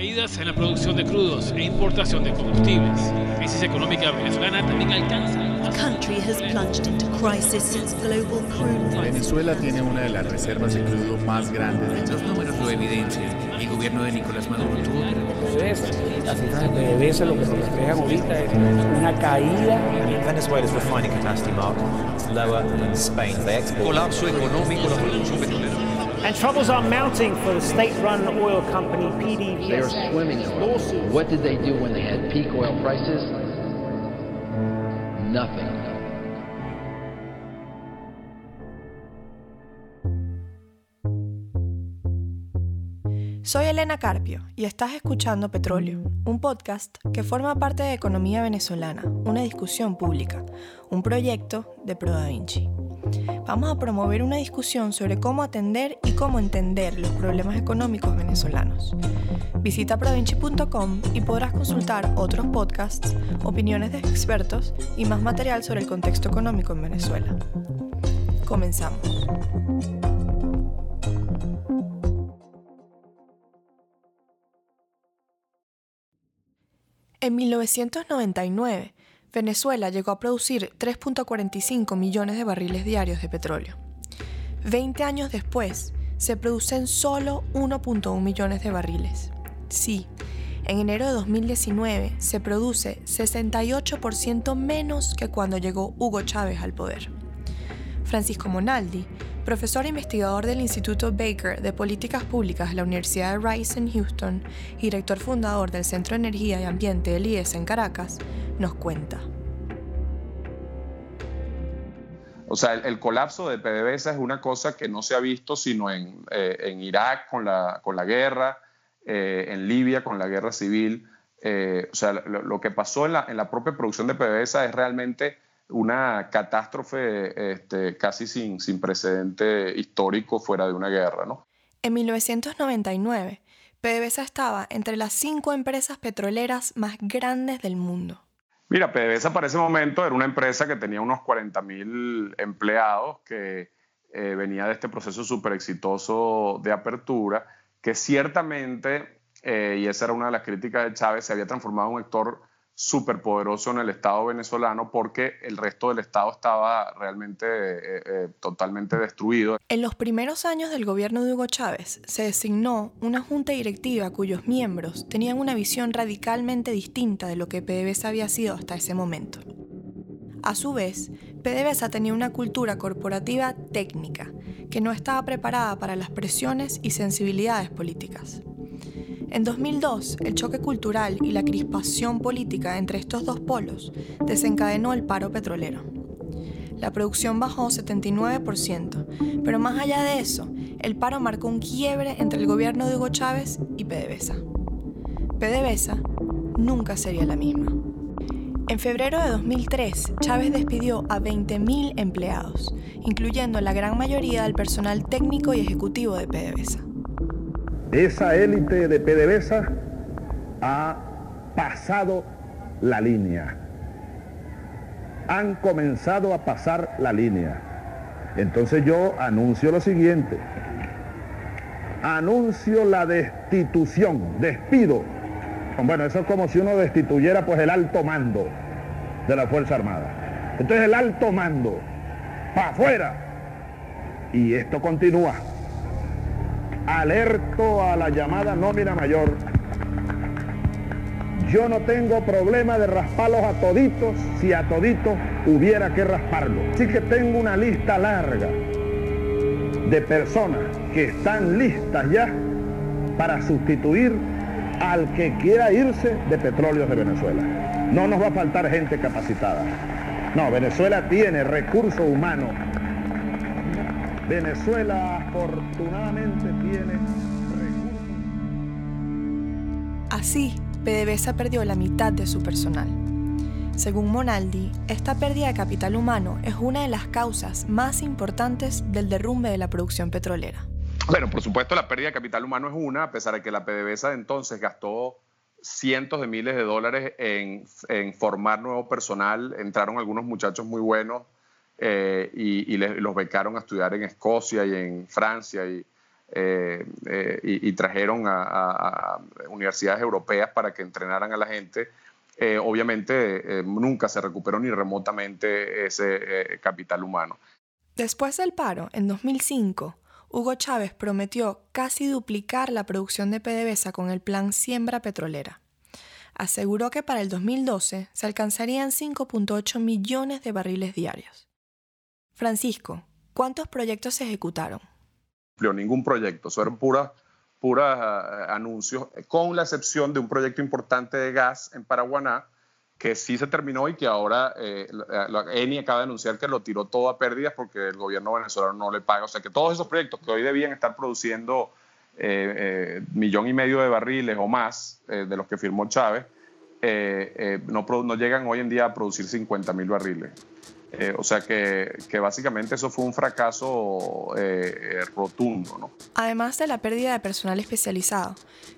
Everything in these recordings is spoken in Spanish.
Caídas en la producción de crudos e importación de combustibles. La crisis económica venezolana también alcanza. The country has plunged into crisis since global crude prices. Venezuela tiene una de las reservas de crudo más grandes Los números lo evidencian. El gobierno de Nicolás Maduro tuvo. Las cifras de PDVSA lo que nos reflejan ahorita es una caída Venezuela's refining capacity mark is lower than Spain. They export colapso económico la producción petrolera. And troubles are mounting for the state-run oil company PDVSA. They are swimming in oil. What did they do when they had peak oil prices? Nothing. Soy Elena Carpio y estás escuchando Petróleo, un podcast que forma parte de Economía Venezolana, una discusión pública, un proyecto de Pro Da Vinci. Vamos a promover una discusión sobre cómo atender y cómo entender los problemas económicos venezolanos. Visita provinci.com y podrás consultar otros podcasts, opiniones de expertos y más material sobre el contexto económico en Venezuela. Comenzamos. En 1999, Venezuela llegó a producir 3.45 millones de barriles diarios de petróleo. Veinte años después, se producen solo 1.1 millones de barriles. Sí, en enero de 2019 se produce 68% menos que cuando llegó Hugo Chávez al poder. Francisco Monaldi, profesor e investigador del Instituto Baker de Políticas Públicas de la Universidad de Rice en Houston y director fundador del Centro de Energía y Ambiente del IES en Caracas, nos cuenta. O sea, el, colapso de PDVSA es una cosa que no se ha visto sino en, eh, Irak con la, con la guerra, eh, en Libia con la guerra civil. Eh, o sea, lo, lo que pasó en la, en la propia producción de PDVSA es realmente una catástrofe este, casi sin, sin precedente histórico fuera de una guerra, ¿no? En 1999, PDVSA estaba entre las cinco empresas petroleras más grandes del mundo. Mira, PDVSA para ese momento era una empresa que tenía unos 40 mil empleados, que eh, venía de este proceso súper exitoso de apertura, que ciertamente, eh, y esa era una de las críticas de Chávez, se había transformado en un actor súper poderoso en el Estado venezolano porque el resto del Estado estaba realmente eh, eh, totalmente destruido. En los primeros años del gobierno de Hugo Chávez se designó una junta directiva cuyos miembros tenían una visión radicalmente distinta de lo que PDVSA había sido hasta ese momento. A su vez, PDVSA tenía una cultura corporativa técnica que no estaba preparada para las presiones y sensibilidades políticas. En 2002, el choque cultural y la crispación política entre estos dos polos desencadenó el paro petrolero. La producción bajó 79%, pero más allá de eso, el paro marcó un quiebre entre el gobierno de Hugo Chávez y PDVSA. PDVSA nunca sería la misma. En febrero de 2003, Chávez despidió a 20.000 empleados, incluyendo la gran mayoría del personal técnico y ejecutivo de PDVSA. Esa élite de PDVSA ha pasado la línea. Han comenzado a pasar la línea. Entonces yo anuncio lo siguiente. Anuncio la destitución, despido. Bueno, eso es como si uno destituyera pues el alto mando de la Fuerza Armada. Entonces el alto mando, para afuera. Y esto continúa alerto a la llamada nómina mayor. Yo no tengo problema de rasparlos a toditos si a toditos hubiera que rasparlos. Así que tengo una lista larga de personas que están listas ya para sustituir al que quiera irse de petróleos de Venezuela. No nos va a faltar gente capacitada. No, Venezuela tiene recursos humanos Venezuela afortunadamente tiene recursos. Así, PDVSA perdió la mitad de su personal. Según Monaldi, esta pérdida de capital humano es una de las causas más importantes del derrumbe de la producción petrolera. Bueno, por supuesto la pérdida de capital humano es una, a pesar de que la PDVSA de entonces gastó cientos de miles de dólares en, en formar nuevo personal, entraron algunos muchachos muy buenos, eh, y, y los becaron a estudiar en Escocia y en Francia y y, trajeron a, universidades europeas para que entrenaran a la gente. obviamente nunca se recuperó ni remotamente ese capital humano. Después del paro, en 2005, Hugo Chávez prometió casi duplicar la producción de PDVSA con el plan Siembra Petrolera. Aseguró que para el 2012 se alcanzarían 5.8 millones de barriles diarios. Francisco, ¿cuántos proyectos se ejecutaron? Ningún proyecto, fueron puras puras anuncios, con la excepción de un proyecto importante de gas en Paraguaná, que sí se terminó y que ahora eh, ENI acaba de anunciar que lo tiró todo a pérdidas porque el gobierno venezolano no le paga. O sea que todos esos proyectos que hoy debían estar produciendo eh, eh, millón y medio de barriles o más eh, de los que firmó Chávez, no, no, llegan hoy en día a producir 50 mil barriles. O sea que, básicamente eso fue un fracaso rotundo. ¿no? Además de la pérdida de personal especializado,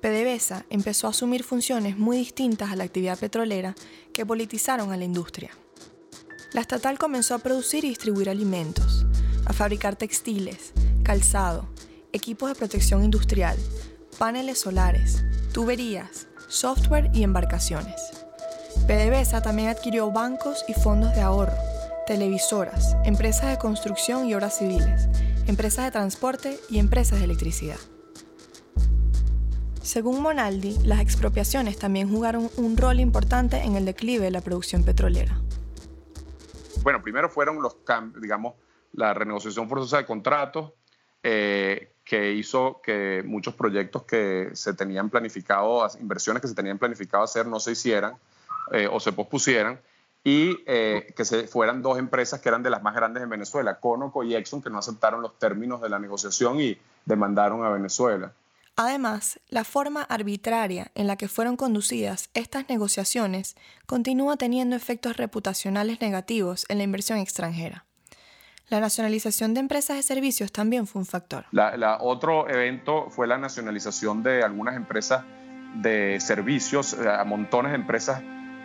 PDVSA empezó a asumir funciones muy distintas a la actividad petrolera que politizaron a la industria. La estatal comenzó a producir y distribuir alimentos, a fabricar textiles, calzado, equipos de protección industrial, paneles solares, tuberías, software y embarcaciones. PDVSA también adquirió bancos y fondos de ahorro, televisoras, empresas de construcción y obras civiles, empresas de transporte y empresas de electricidad. Según Monaldi, las expropiaciones también jugaron un rol importante en el declive de la producción petrolera. Bueno, primero fueron los cambios, digamos, la renegociación forzosa de contratos, eh, que hizo que muchos proyectos que se tenían planificado, inversiones que se tenían planificado hacer no se hicieran eh, o se pospusieran y eh, que se fueran dos empresas que eran de las más grandes en Venezuela, Conoco y Exxon, que no aceptaron los términos de la negociación y demandaron a Venezuela. Además, la forma arbitraria en la que fueron conducidas estas negociaciones continúa teniendo efectos reputacionales negativos en la inversión extranjera. La nacionalización de empresas de servicios también fue un factor. La, otro evento fue la nacionalización de algunas empresas de servicios, a montones de empresas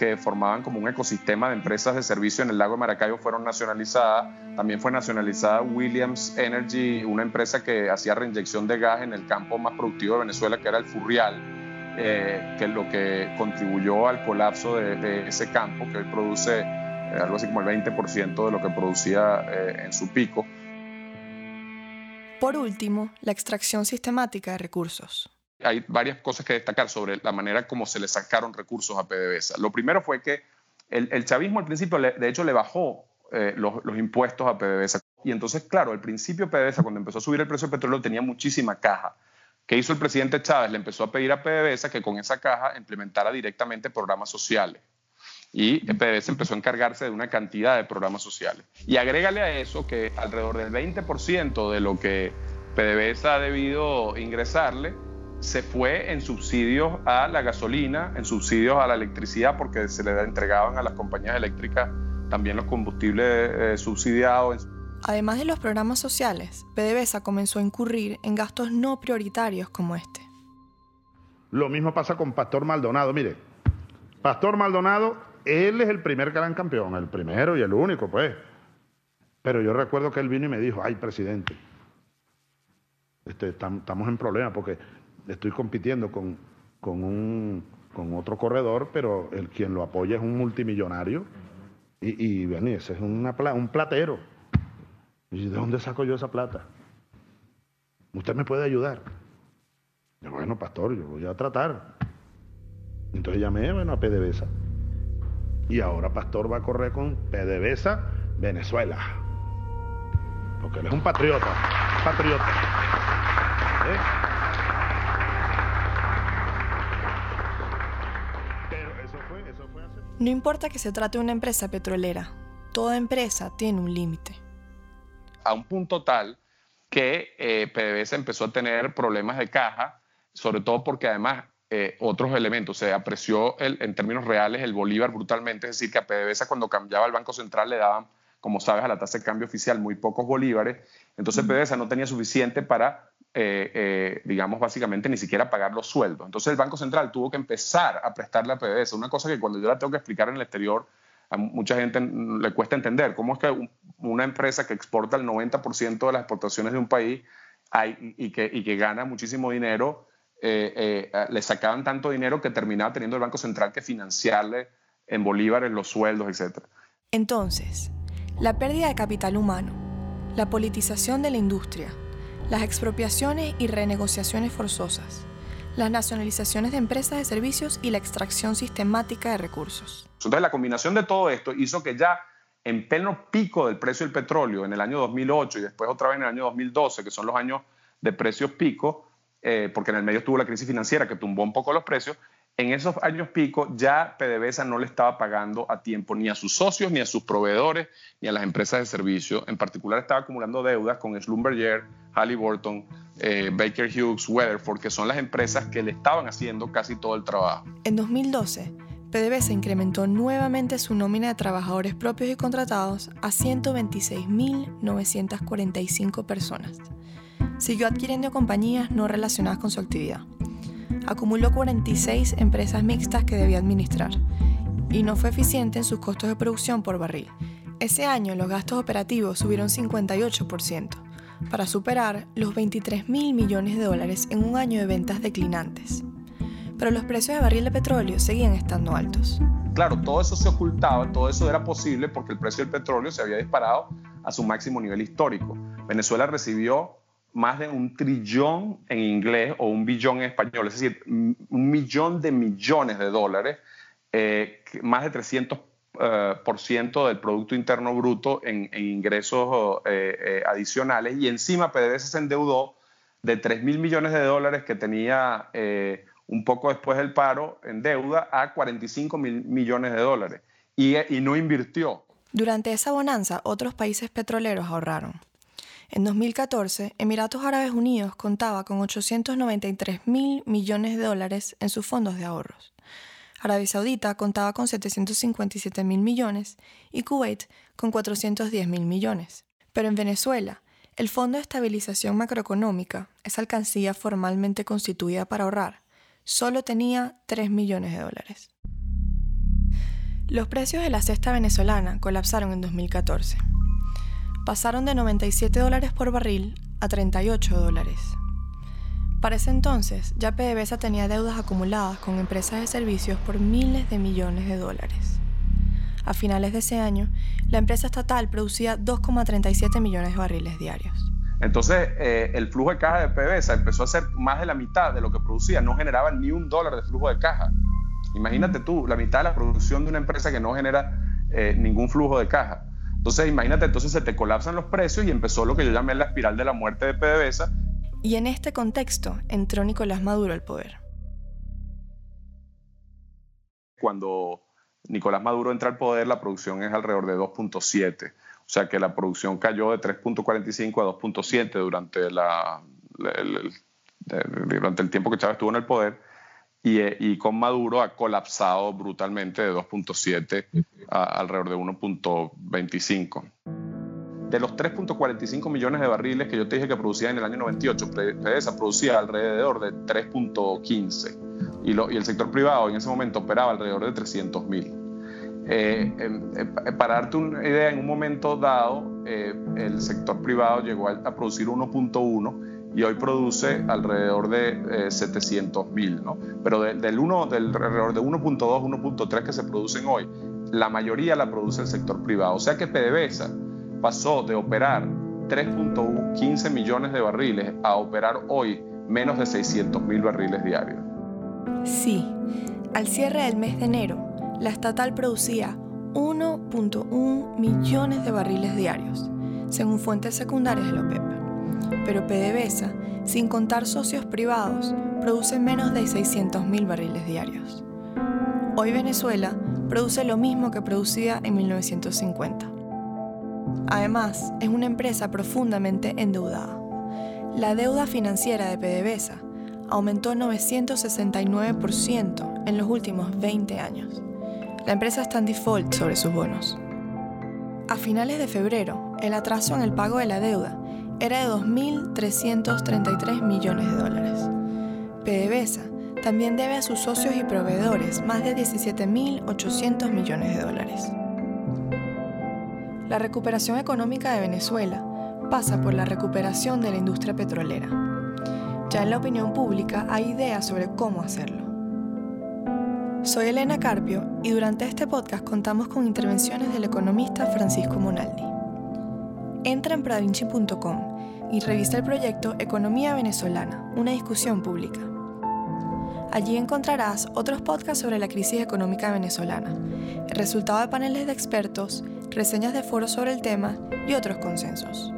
que formaban como un ecosistema de empresas de servicio en el lago de Maracaibo fueron nacionalizadas. También fue nacionalizada Williams Energy, una empresa que hacía reinyección de gas en el campo más productivo de Venezuela, que era el Furrial, eh, que es lo que contribuyó al colapso de, ese campo, que produce eh, algo así como el 20% de lo que producía eh, en su pico. Por último, la extracción sistemática de recursos hay varias cosas que destacar sobre la manera como se le sacaron recursos a PDVSA. Lo primero fue que el, chavismo al principio, de hecho, le bajó eh, los, impuestos a PDVSA. Y entonces, claro, al principio PDVSA, cuando empezó a subir el precio del petróleo, tenía muchísima caja. ¿Qué hizo el presidente Chávez? Le empezó a pedir a PDVSA que con esa caja implementara directamente programas sociales. Y PDVSA empezó a encargarse de una cantidad de programas sociales. Y agrégale a eso que alrededor del 20% de lo que PDVSA ha debido ingresarle se fue en subsidios a la gasolina, en subsidios a la electricidad, porque se le entregaban a las compañías eléctricas también los combustibles eh, subsidiados. Además de los programas sociales, PDVSA comenzó a incurrir en gastos no prioritarios como este. Lo mismo pasa con Pastor Maldonado. Mire, Pastor Maldonado, él es el primer gran campeón, el primero y el único, pues. Pero yo recuerdo que él vino y me dijo, ay, presidente, este, estamos en problemas porque estoy compitiendo con, con, un, con otro corredor, pero el quien lo apoya es un multimillonario y, y ese es una, un platero. ¿Y de dónde saco yo esa plata? ¿Usted me puede ayudar? Yo, bueno, pastor, yo voy a tratar. Entonces llamé bueno, a PDVSA. Y ahora Pastor va a correr con PDVSA Venezuela. Porque él es un patriota. Patriota. ¿Eh? No importa que se trate de una empresa petrolera, toda empresa tiene un límite. A un punto tal que eh, PDVSA empezó a tener problemas de caja, sobre todo porque además eh, otros elementos, se apreció en términos reales el bolívar brutalmente, es decir, que a PDVSA cuando cambiaba el Banco Central le daban, como sabes, a la tasa de cambio oficial muy pocos bolívares, entonces PDVSA no tenía suficiente para eh, eh, digamos, básicamente ni siquiera pagar los sueldos. Entonces el Banco Central tuvo que empezar a prestarle a PDVSA, una cosa que cuando yo la tengo que explicar en el exterior, a mucha gente le cuesta entender. ¿Cómo es que una empresa que exporta el 90% de las exportaciones de un país y, que, y que gana muchísimo dinero, eh, eh, le sacaban tanto dinero que terminaba teniendo el Banco Central que financiarle en bolívares los sueldos, etc. Entonces, la pérdida de capital humano, la politización de la industria, las expropiaciones y renegociaciones forzosas, las nacionalizaciones de empresas de servicios y la extracción sistemática de recursos. Entonces, la combinación de todo esto hizo que ya en pleno pico del precio del petróleo en el año 2008 y después otra vez en el año 2012, que son los años de precios pico, eh, porque en el medio estuvo la crisis financiera que tumbó un poco los precios, en esos años pico ya PDVSA no le estaba pagando a tiempo ni a sus socios, ni a sus proveedores, ni a las empresas de servicio. En particular estaba acumulando deudas con Schlumberger, Halliburton, eh, Baker Hughes, Weatherford, que son las empresas que le estaban haciendo casi todo el trabajo. En 2012, PDVSA incrementó nuevamente su nómina de trabajadores propios y contratados a 126.945 personas. Siguió adquiriendo compañías no relacionadas con su actividad acumuló 46 empresas mixtas que debía administrar y no fue eficiente en sus costos de producción por barril. Ese año los gastos operativos subieron 58%, para superar los 23 mil millones de dólares en un año de ventas declinantes. Pero los precios de barril de petróleo seguían estando altos. Claro, todo eso se ocultaba, todo eso era posible porque el precio del petróleo se había disparado a su máximo nivel histórico. Venezuela recibió más de un trillón en inglés o un billón en español, es decir, un millón de millones de dólares, eh, más de 300 eh, por ciento del Producto Interno Bruto en, ingresos eh, adicionales y encima PDVSA se endeudó de 3 mil millones de dólares que tenía un poco después del paro en deuda a 45 mil millones de dólares y no invirtió. Durante esa bonanza, otros países petroleros ahorraron. En 2014, Emiratos Árabes Unidos contaba con 893 mil millones de dólares en sus fondos de ahorros. Arabia Saudita contaba con 757 mil millones y Kuwait con 410 mil millones. Pero en Venezuela, el Fondo de Estabilización Macroeconómica, esa alcancía formalmente constituida para ahorrar, solo tenía 3 millones de dólares. Los precios de la cesta venezolana colapsaron en 2014 pasaron de 97 dólares por barril a 38 dólares. Para ese entonces, ya PDVSA tenía deudas acumuladas con empresas de servicios por miles de millones de dólares. A finales de ese año, la empresa estatal producía 2,37 millones de barriles diarios. Entonces, eh, el flujo de caja de PDVSA empezó a ser más de la mitad de lo que producía, no generaba ni un dólar de flujo de caja. Imagínate tú, la mitad de la producción de una empresa que no genera eh, ningún flujo de caja. Entonces, imagínate, entonces se te colapsan los precios y empezó lo que yo llamé la espiral de la muerte de PDVSA. Y en este contexto entró Nicolás Maduro al poder. Cuando Nicolás Maduro entra al poder, la producción es alrededor de 2.7. O sea que la producción cayó de 3.45 a 2.7 durante, la, durante el tiempo que Chávez estuvo en el poder eh, y, con Maduro ha colapsado brutalmente de 2.7 a alrededor de 1.25. De los 3.45 millones de barriles que yo te dije que producía en el año 98, PDVSA producía alrededor de 3.15 y, y, el sector privado en ese momento operaba alrededor de 300 mil. Eh, eh, para darte una idea, en un momento dado, el sector privado llegó a, a producir 1.1 y hoy produce alrededor de 700 eh, mil, ¿no? Pero del, uno, del alrededor de 1.2, 1.3 que se producen hoy, la mayoría la produce el sector privado. O sea que PDVSA pasó de operar 3.15 millones de barriles a operar hoy menos de 600 mil barriles diarios. Sí, al cierre del mes de enero, la estatal producía 1.1 millones de barriles diarios, según fuentes secundarias de la OPEP pero PDVSA, sin contar socios privados, produce menos de 600.000 barriles diarios. Hoy Venezuela produce lo mismo que producía en 1950. Además, es una empresa profundamente endeudada. La deuda financiera de PDVSA aumentó 969% en los últimos 20 años. La empresa está en default sobre sus bonos. A finales de febrero, el atraso en el pago de la deuda era de 2.333 millones de dólares. PDVSA también debe a sus socios y proveedores más de 17.800 millones de dólares. La recuperación económica de Venezuela pasa por la recuperación de la industria petrolera. Ya en la opinión pública hay ideas sobre cómo hacerlo. Soy Elena Carpio y durante este podcast contamos con intervenciones del economista Francisco Monaldi. Entra en pravinci.com y revisa el proyecto Economía Venezolana, una discusión pública. Allí encontrarás otros podcasts sobre la crisis económica venezolana, el resultado de paneles de expertos, reseñas de foros sobre el tema y otros consensos.